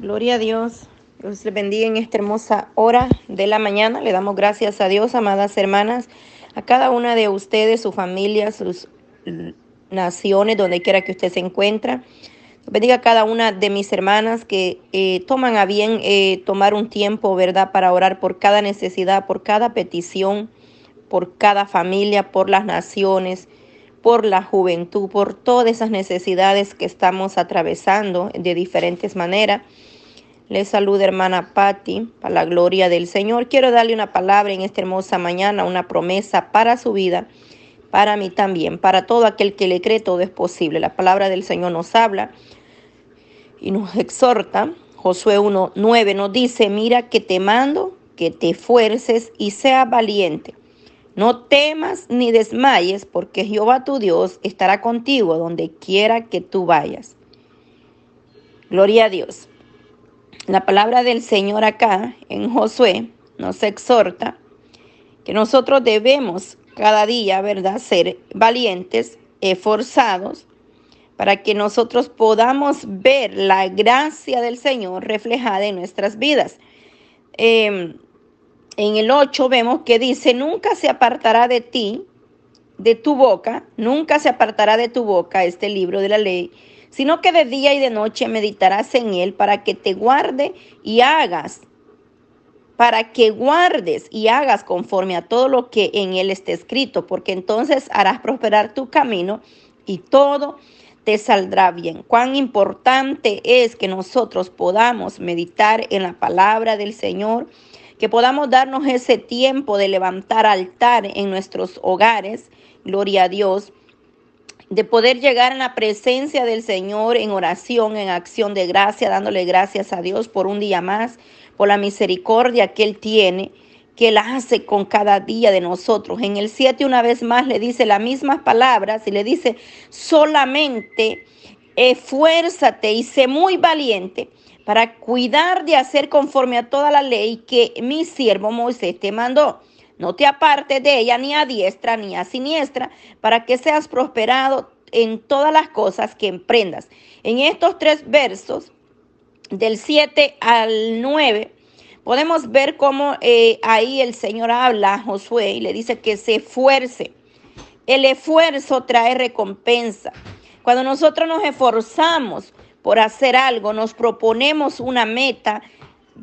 Gloria a Dios. Dios les bendiga en esta hermosa hora de la mañana. Le damos gracias a Dios, amadas hermanas, a cada una de ustedes, su familia, sus naciones, donde quiera que usted se encuentre. Bendiga a cada una de mis hermanas que eh, toman a bien eh, tomar un tiempo, ¿verdad?, para orar por cada necesidad, por cada petición, por cada familia, por las naciones, por la juventud, por todas esas necesidades que estamos atravesando de diferentes maneras. Les saluda hermana Patti, para la gloria del Señor. Quiero darle una palabra en esta hermosa mañana, una promesa para su vida, para mí también, para todo aquel que le cree todo es posible. La palabra del Señor nos habla y nos exhorta. Josué 1.9 nos dice, mira que te mando, que te esfuerces y seas valiente. No temas ni desmayes, porque Jehová tu Dios estará contigo donde quiera que tú vayas. Gloria a Dios. La palabra del Señor acá en Josué nos exhorta que nosotros debemos cada día, ¿verdad?, ser valientes, esforzados, para que nosotros podamos ver la gracia del Señor reflejada en nuestras vidas. Em, en el 8 vemos que dice, nunca se apartará de ti, de tu boca, nunca se apartará de tu boca este libro de la ley, sino que de día y de noche meditarás en él para que te guarde y hagas, para que guardes y hagas conforme a todo lo que en él esté escrito, porque entonces harás prosperar tu camino y todo te saldrá bien. Cuán importante es que nosotros podamos meditar en la palabra del Señor, que podamos darnos ese tiempo de levantar altar en nuestros hogares, gloria a Dios, de poder llegar en la presencia del Señor en oración, en acción de gracia, dándole gracias a Dios por un día más, por la misericordia que Él tiene, que Él hace con cada día de nosotros. En el 7 una vez más le dice las mismas palabras y le dice, solamente esfuérzate y sé muy valiente para cuidar de hacer conforme a toda la ley que mi siervo Moisés te mandó. No te apartes de ella ni a diestra ni a siniestra, para que seas prosperado en todas las cosas que emprendas. En estos tres versos, del 7 al 9, podemos ver cómo eh, ahí el Señor habla a Josué y le dice que se esfuerce. El esfuerzo trae recompensa. Cuando nosotros nos esforzamos por hacer algo, nos proponemos una meta,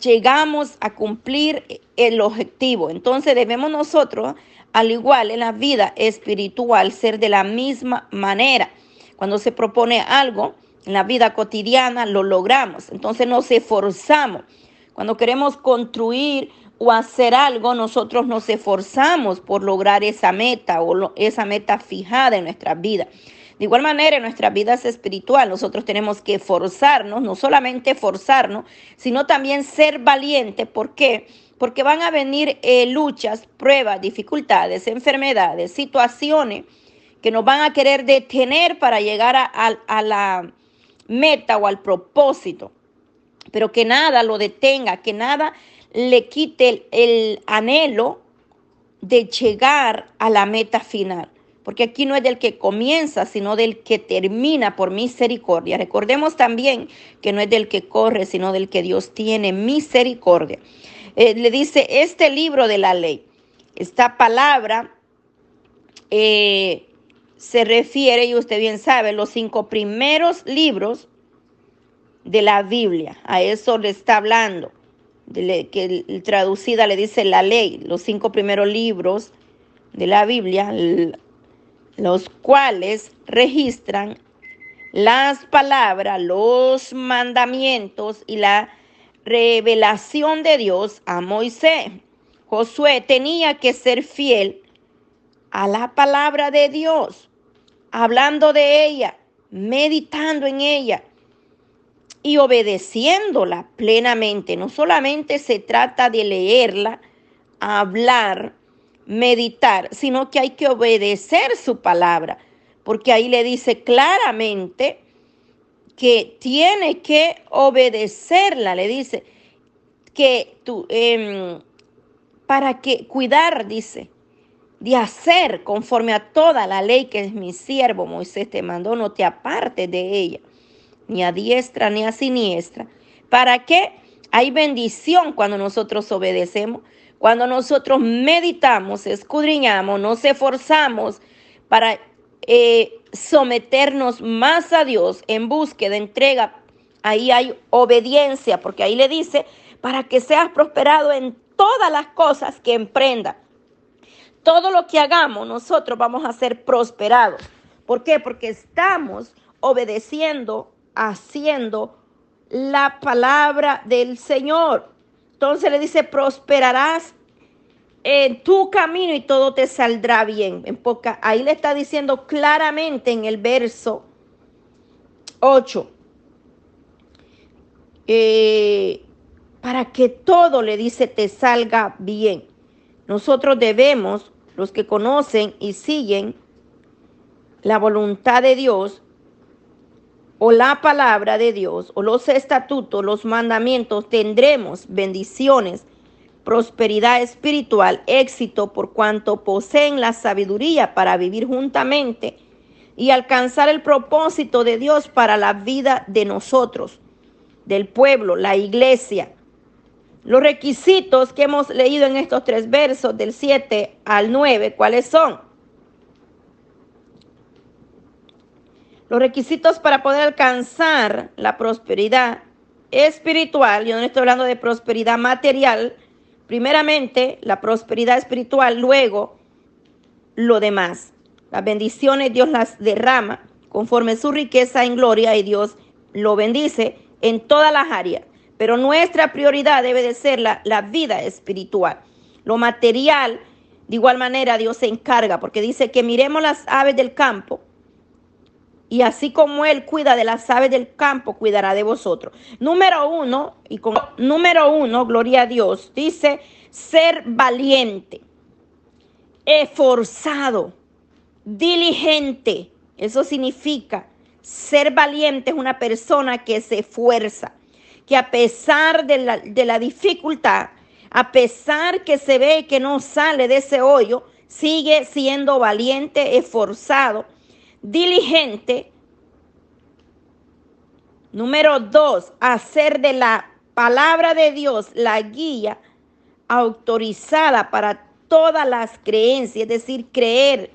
llegamos a cumplir el objetivo. Entonces debemos nosotros, al igual en la vida espiritual, ser de la misma manera. Cuando se propone algo en la vida cotidiana, lo logramos. Entonces nos esforzamos. Cuando queremos construir o hacer algo, nosotros nos esforzamos por lograr esa meta o esa meta fijada en nuestra vida. De igual manera, en nuestras vidas espiritual, nosotros tenemos que forzarnos, no solamente forzarnos, sino también ser valientes. ¿Por qué? Porque van a venir eh, luchas, pruebas, dificultades, enfermedades, situaciones que nos van a querer detener para llegar a, la meta o al propósito. Pero que nada lo detenga, que nada le quite el anhelo de llegar a la meta final porque aquí no es del que comienza, sino del que termina por misericordia. Recordemos también que no es del que corre, sino del que Dios tiene misericordia. Eh, le dice, este libro de la ley, esta palabra eh, se refiere, y usted bien sabe, los cinco primeros libros de la Biblia. A eso le está hablando, que traducida le dice la ley, los cinco primeros libros de la Biblia, los cuales registran las palabras, los mandamientos y la revelación de Dios a Moisés. Josué tenía que ser fiel a la palabra de Dios, hablando de ella, meditando en ella y obedeciéndola plenamente. No solamente se trata de leerla, hablar, meditar, sino que hay que obedecer su palabra, porque ahí le dice claramente que tiene que obedecerla, le dice que tú, em, para que cuidar, dice, de hacer conforme a toda la ley que es mi siervo Moisés te mandó, no te apartes de ella, ni a diestra ni a siniestra, ¿Para qué? Hay bendición cuando nosotros obedecemos, cuando nosotros meditamos, escudriñamos, nos esforzamos para eh, someternos más a Dios en búsqueda, entrega. Ahí hay obediencia, porque ahí le dice, para que seas prosperado en todas las cosas que emprenda. Todo lo que hagamos, nosotros vamos a ser prosperados. ¿Por qué? Porque estamos obedeciendo, haciendo la palabra del Señor. Entonces le dice, prosperarás en tu camino y todo te saldrá bien. En poca, ahí le está diciendo claramente en el verso 8. Eh, para que todo le dice te salga bien. Nosotros debemos, los que conocen y siguen la voluntad de Dios, o la palabra de Dios o los estatutos, los mandamientos, tendremos bendiciones, prosperidad espiritual, éxito por cuanto poseen la sabiduría para vivir juntamente y alcanzar el propósito de Dios para la vida de nosotros, del pueblo, la iglesia. Los requisitos que hemos leído en estos tres versos del 7 al 9, ¿cuáles son? Los requisitos para poder alcanzar la prosperidad espiritual, yo no estoy hablando de prosperidad material, primeramente la prosperidad espiritual, luego lo demás. Las bendiciones Dios las derrama conforme su riqueza en gloria y Dios lo bendice en todas las áreas. Pero nuestra prioridad debe de ser la, la vida espiritual. Lo material, de igual manera, Dios se encarga, porque dice que miremos las aves del campo, y así como Él cuida de las aves del campo, cuidará de vosotros. Número uno, y con número uno, gloria a Dios, dice ser valiente, esforzado, diligente. Eso significa ser valiente es una persona que se esfuerza, que a pesar de la, de la dificultad, a pesar que se ve que no sale de ese hoyo, sigue siendo valiente, esforzado diligente. Número dos, hacer de la palabra de Dios la guía autorizada para todas las creencias, es decir, creer,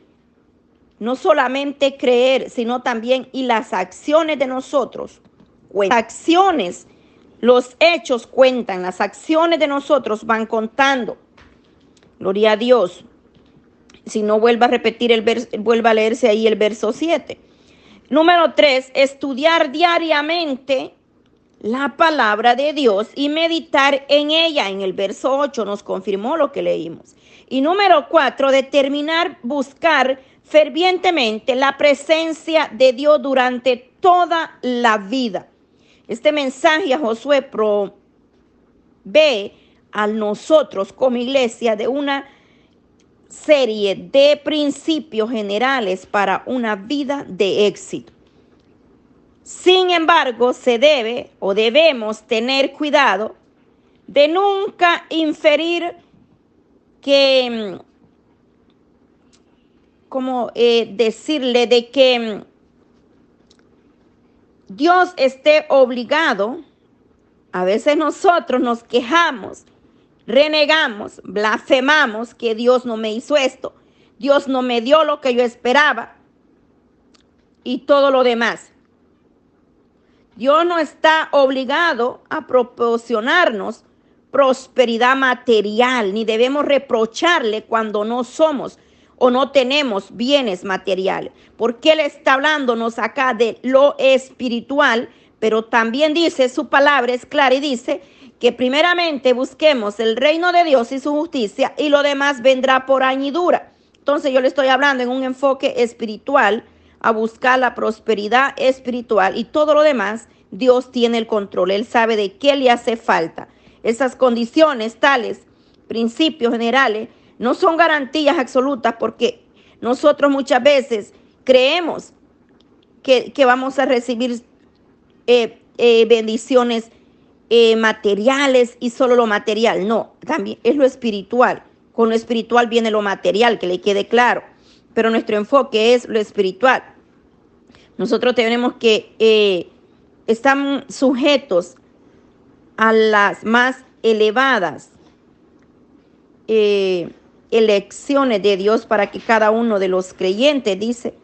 no solamente creer, sino también y las acciones de nosotros. Las acciones, los hechos cuentan, las acciones de nosotros van contando. Gloria a Dios. Si no, vuelva a repetir el verso, vuelva a leerse ahí el verso 7. Número 3, estudiar diariamente la palabra de Dios y meditar en ella. En el verso 8 nos confirmó lo que leímos. Y número 4, determinar, buscar fervientemente la presencia de Dios durante toda la vida. Este mensaje a Josué provee a nosotros como iglesia de una serie de principios generales para una vida de éxito. Sin embargo, se debe o debemos tener cuidado de nunca inferir que, mm, como eh, decirle, de que mm, Dios esté obligado, a veces nosotros nos quejamos renegamos, blasfemamos que Dios no me hizo esto, Dios no me dio lo que yo esperaba y todo lo demás. Dios no está obligado a proporcionarnos prosperidad material, ni debemos reprocharle cuando no somos o no tenemos bienes materiales, porque Él está hablándonos acá de lo espiritual, pero también dice, su palabra es clara y dice que primeramente busquemos el reino de Dios y su justicia y lo demás vendrá por añadidura. Entonces yo le estoy hablando en un enfoque espiritual, a buscar la prosperidad espiritual y todo lo demás, Dios tiene el control, Él sabe de qué le hace falta. Esas condiciones tales, principios generales, no son garantías absolutas porque nosotros muchas veces creemos que, vamos a recibir eh, eh, bendiciones eh, materiales y solo lo material. No, también es lo espiritual. Con lo espiritual viene lo material, que le quede claro. Pero nuestro enfoque es lo espiritual. Nosotros tenemos que eh, estar sujetos a las más elevadas eh, elecciones de Dios para que cada uno de los creyentes, dice,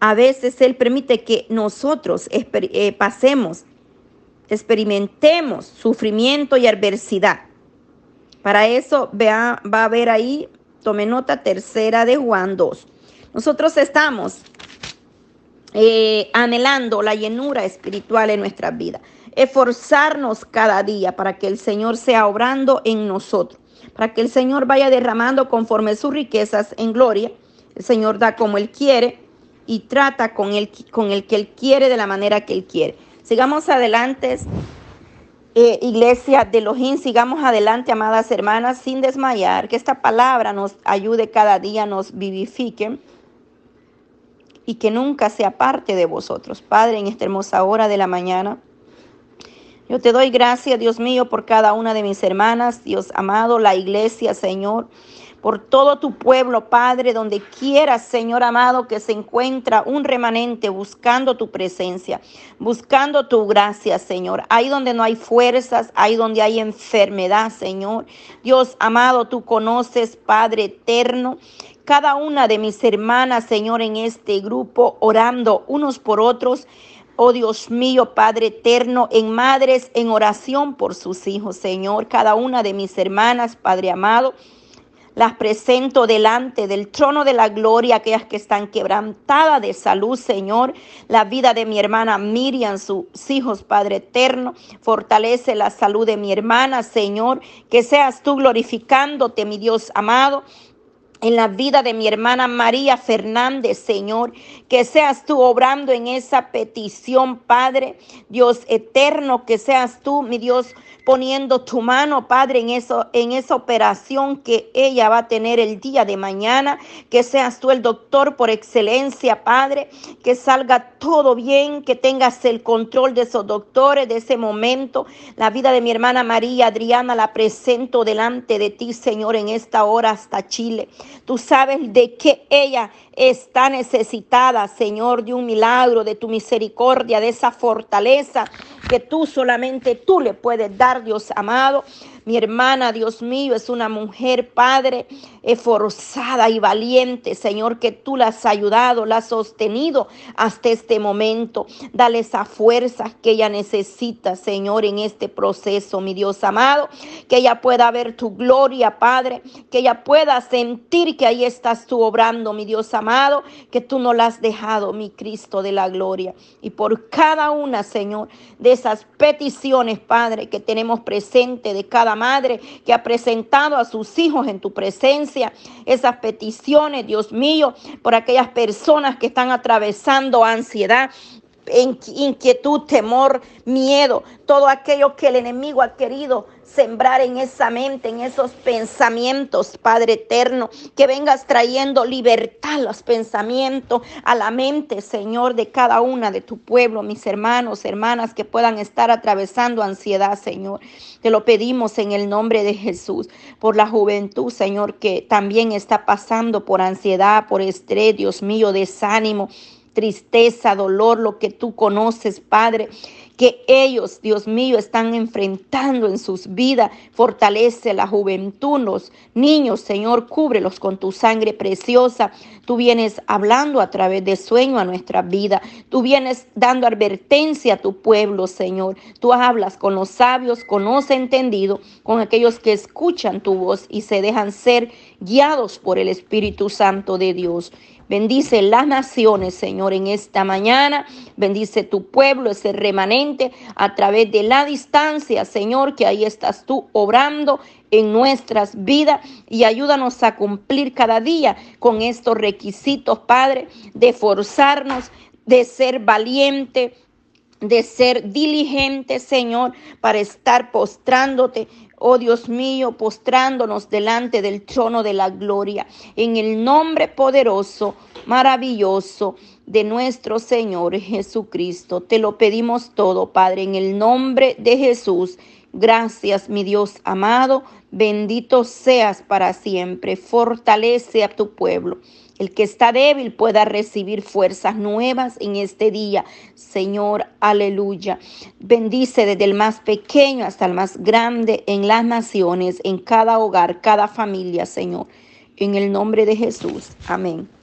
a veces Él permite que nosotros eh, pasemos, experimentemos sufrimiento y adversidad. Para eso va a ver ahí, tome nota tercera de Juan 2. Nosotros estamos eh, anhelando la llenura espiritual en nuestras vidas. Esforzarnos cada día para que el Señor sea obrando en nosotros, para que el Señor vaya derramando conforme sus riquezas en gloria. El Señor da como Él quiere y trata con el, con el que Él quiere de la manera que Él quiere. Sigamos adelante, eh, iglesia de Elohim, sigamos adelante, amadas hermanas, sin desmayar, que esta palabra nos ayude cada día, nos vivifique y que nunca sea parte de vosotros. Padre, en esta hermosa hora de la mañana, yo te doy gracias, Dios mío, por cada una de mis hermanas, Dios amado, la iglesia, Señor por todo tu pueblo, Padre, donde quieras, Señor amado, que se encuentra un remanente buscando tu presencia, buscando tu gracia, Señor. Ahí donde no hay fuerzas, ahí donde hay enfermedad, Señor. Dios amado, tú conoces, Padre eterno, cada una de mis hermanas, Señor, en este grupo, orando unos por otros. Oh Dios mío, Padre eterno, en madres, en oración por sus hijos, Señor. Cada una de mis hermanas, Padre amado las presento delante del trono de la gloria, aquellas que están quebrantadas de salud, Señor. La vida de mi hermana Miriam, sus hijos, Padre eterno. Fortalece la salud de mi hermana, Señor. Que seas tú glorificándote, mi Dios amado en la vida de mi hermana María Fernández, Señor, que seas tú obrando en esa petición, Padre, Dios eterno, que seas tú, mi Dios, poniendo tu mano, Padre, en, eso, en esa operación que ella va a tener el día de mañana. Que seas tú el doctor por excelencia, Padre. Que salga todo bien, que tengas el control de esos doctores, de ese momento. La vida de mi hermana María Adriana la presento delante de ti, Señor, en esta hora hasta Chile. Tú sabes de qué ella está necesitada, Señor, de un milagro, de tu misericordia, de esa fortaleza que tú solamente tú le puedes dar, Dios amado. Mi hermana, Dios mío, es una mujer, Padre, esforzada y valiente, Señor, que tú la has ayudado, la has sostenido hasta este momento. Dale esa fuerza que ella necesita, Señor, en este proceso, mi Dios amado. Que ella pueda ver tu gloria, Padre. Que ella pueda sentir que ahí estás tú obrando, mi Dios amado. Que tú no la has dejado, mi Cristo de la gloria. Y por cada una, Señor, de esas peticiones, Padre, que tenemos presente de cada madre que ha presentado a sus hijos en tu presencia, esas peticiones, Dios mío, por aquellas personas que están atravesando ansiedad, inquietud, temor, miedo, todo aquello que el enemigo ha querido sembrar en esa mente, en esos pensamientos, Padre eterno, que vengas trayendo libertad a los pensamientos, a la mente, Señor, de cada una de tu pueblo, mis hermanos, hermanas que puedan estar atravesando ansiedad, Señor. Te lo pedimos en el nombre de Jesús, por la juventud, Señor, que también está pasando por ansiedad, por estrés, Dios mío, desánimo tristeza, dolor, lo que tú conoces, Padre que ellos, Dios mío, están enfrentando en sus vidas. Fortalece la juventud, los niños, Señor, cúbrelos con tu sangre preciosa. Tú vienes hablando a través de sueño a nuestra vida. Tú vienes dando advertencia a tu pueblo, Señor. Tú hablas con los sabios, con los entendidos, con aquellos que escuchan tu voz y se dejan ser guiados por el Espíritu Santo de Dios. Bendice las naciones, Señor, en esta mañana. Bendice tu pueblo, ese remanente, a través de la distancia, Señor, que ahí estás tú obrando en nuestras vidas y ayúdanos a cumplir cada día con estos requisitos, Padre, de forzarnos, de ser valiente, de ser diligente, Señor, para estar postrándote oh Dios mío, postrándonos delante del trono de la gloria, en el nombre poderoso, maravilloso de nuestro Señor Jesucristo. Te lo pedimos todo, Padre, en el nombre de Jesús. Gracias, mi Dios amado. Bendito seas para siempre. Fortalece a tu pueblo. El que está débil pueda recibir fuerzas nuevas en este día. Señor, aleluya. Bendice desde el más pequeño hasta el más grande en las naciones, en cada hogar, cada familia, Señor. En el nombre de Jesús. Amén.